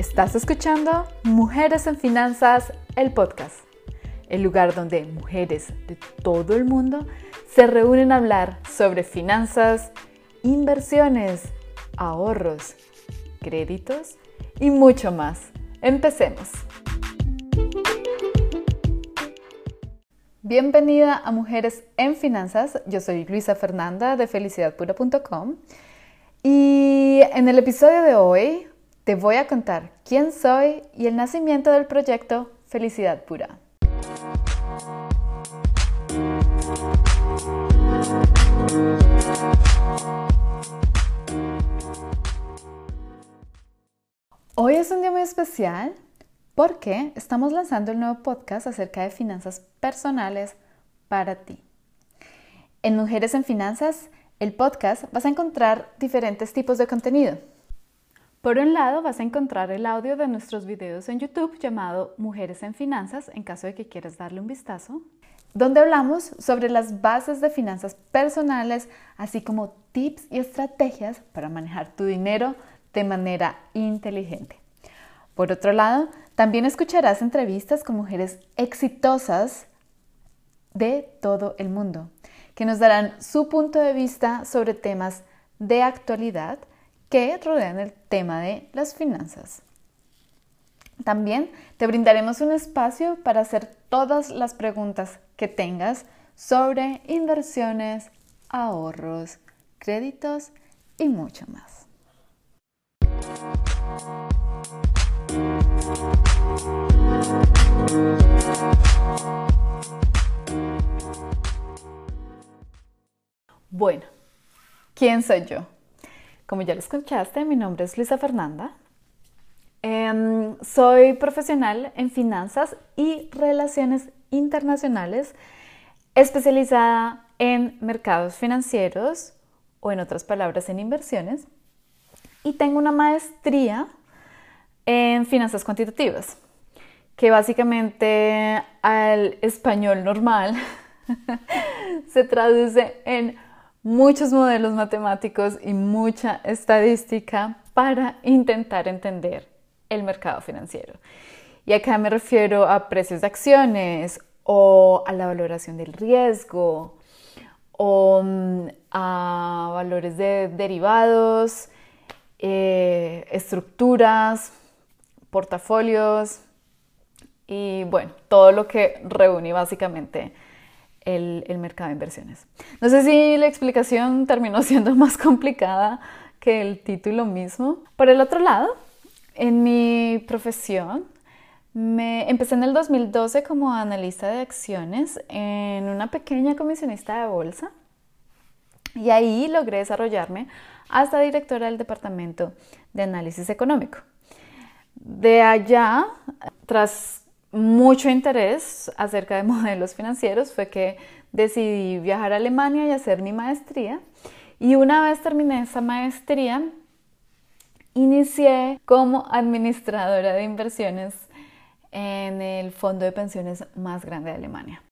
Estás escuchando Mujeres en Finanzas, el podcast, el lugar donde mujeres de todo el mundo se reúnen a hablar sobre finanzas, inversiones, ahorros, créditos y mucho más. Empecemos. Bienvenida a Mujeres en Finanzas. Yo soy Luisa Fernanda de felicidadpura.com y en el episodio de hoy te voy a contar quién soy y el nacimiento del proyecto Felicidad Pura. Hoy es un día muy especial porque estamos lanzando el nuevo podcast acerca de finanzas personales para ti. En Mujeres en Finanzas, el podcast, vas a encontrar diferentes tipos de contenido. Por un lado, vas a encontrar el audio de nuestros videos en YouTube llamado Mujeres en Finanzas, en caso de que quieras darle un vistazo, donde hablamos sobre las bases de finanzas personales, así como tips y estrategias para manejar tu dinero de manera inteligente. Por otro lado, también escucharás entrevistas con mujeres exitosas de todo el mundo, que nos darán su punto de vista sobre temas de actualidad que rodean el tema de las finanzas. También te brindaremos un espacio para hacer todas las preguntas que tengas sobre inversiones, ahorros, créditos y mucho más. Bueno, ¿quién soy yo? Como ya lo escuchaste, mi nombre es Luisa Fernanda. Em, soy profesional en finanzas y relaciones internacionales, especializada en mercados financieros o en otras palabras en inversiones. Y tengo una maestría en finanzas cuantitativas, que básicamente al español normal se traduce en muchos modelos matemáticos y mucha estadística para intentar entender el mercado financiero. Y acá me refiero a precios de acciones o a la valoración del riesgo o mm, a valores de derivados, eh, estructuras, portafolios y bueno, todo lo que reúne básicamente el, mercado de inversiones. No sé si la explicación terminó siendo más complicada que el título mismo. Por el otro lado, en mi profesión, me empecé en el 2012 como analista de acciones en una pequeña comisionista de bolsa y ahí logré desarrollarme hasta directora del departamento de análisis económico. De allá, tras mucho interés acerca de modelos financieros fue que decidí viajar a Alemania y hacer mi maestría. Y una vez terminé esa maestría, inicié como administradora de inversiones en el fondo de pensiones más grande de Alemania.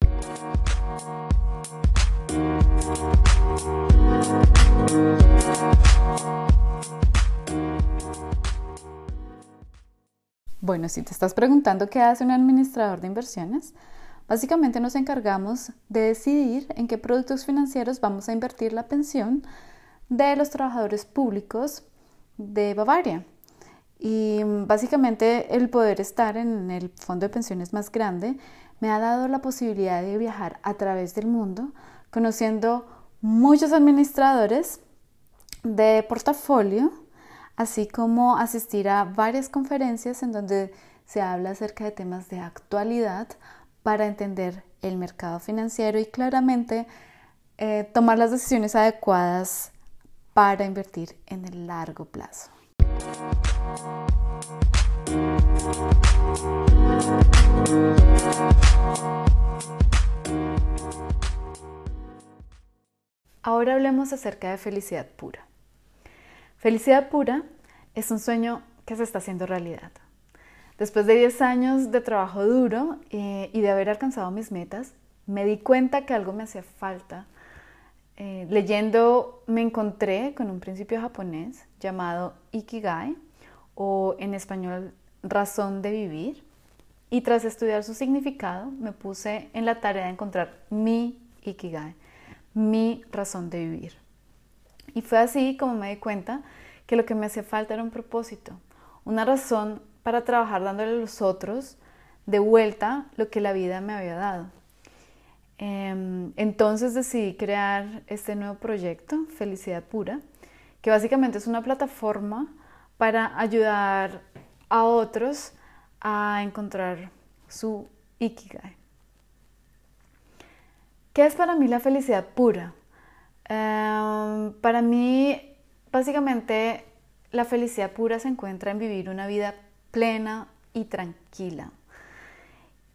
Bueno, si te estás preguntando qué hace un administrador de inversiones, básicamente nos encargamos de decidir en qué productos financieros vamos a invertir la pensión de los trabajadores públicos de Bavaria. Y básicamente el poder estar en el fondo de pensiones más grande me ha dado la posibilidad de viajar a través del mundo conociendo muchos administradores de portafolio así como asistir a varias conferencias en donde se habla acerca de temas de actualidad para entender el mercado financiero y claramente eh, tomar las decisiones adecuadas para invertir en el largo plazo. Ahora hablemos acerca de felicidad pura. Felicidad pura es un sueño que se está haciendo realidad. Después de 10 años de trabajo duro eh, y de haber alcanzado mis metas, me di cuenta que algo me hacía falta. Eh, leyendo me encontré con un principio japonés llamado Ikigai o en español razón de vivir. Y tras estudiar su significado, me puse en la tarea de encontrar mi ikigai, mi razón de vivir. Y fue así como me di cuenta que lo que me hacía falta era un propósito, una razón para trabajar dándole a los otros de vuelta lo que la vida me había dado. Em, entonces decidí crear este nuevo proyecto, Felicidad Pura, que básicamente es una plataforma para ayudar a otros a encontrar su ikigai. ¿Qué es para mí la felicidad pura? Em, para mí, básicamente, la felicidad pura se encuentra en vivir una vida plena y tranquila.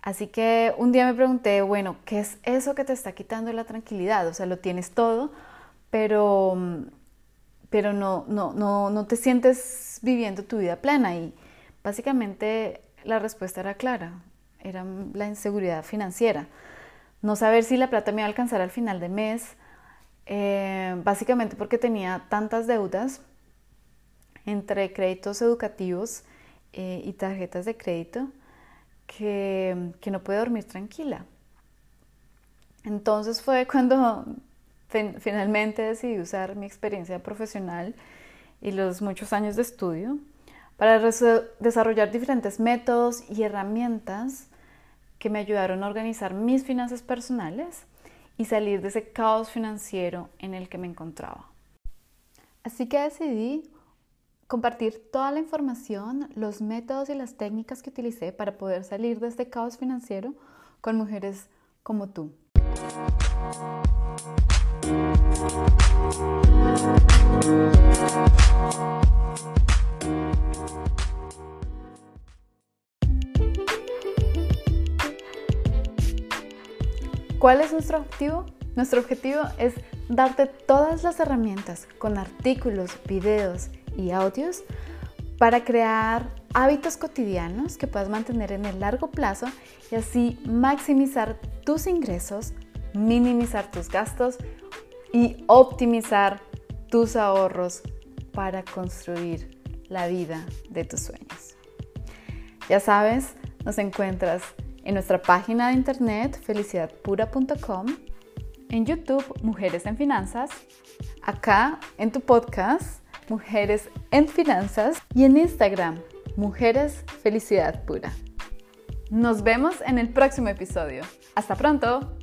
Así que un día me pregunté, bueno, ¿qué es eso que te está quitando la tranquilidad? O sea, lo tienes todo, pero, pero no, no, no, no te sientes viviendo tu vida plena. Y básicamente la respuesta era clara, era la inseguridad financiera. No saber si la plata me iba a alcanzar al final de mes, eh, básicamente porque tenía tantas deudas entre créditos educativos eh, y tarjetas de crédito que, no pude dormir tranquila. Entonces fue cuando finalmente decidí usar mi experiencia profesional y los muchos años de estudio para desarrollar diferentes métodos y herramientas que me ayudaron a organizar mis finanzas personales y salir de ese caos financiero en el que me encontraba. Así que decidí compartir toda la información, los métodos y las técnicas que utilicé para poder salir de este caos financiero con mujeres como tú. ¿Cuál es nuestro objetivo? Nuestro objetivo es darte todas las herramientas con artículos, videos y audios para crear hábitos cotidianos que puedas mantener en el largo plazo y así maximizar tus ingresos, minimizar tus gastos y optimizar tus ahorros para construir la vida de tus sueños. Ya sabes, nos encuentras en nuestra página de internet felicidadpura.com, en YouTube Mujeres en Finanzas, acá en tu podcast Mujeres en Finanzas y en Instagram Mujeres Felicidad Pura. Nos vemos en el próximo episodio. Hasta pronto.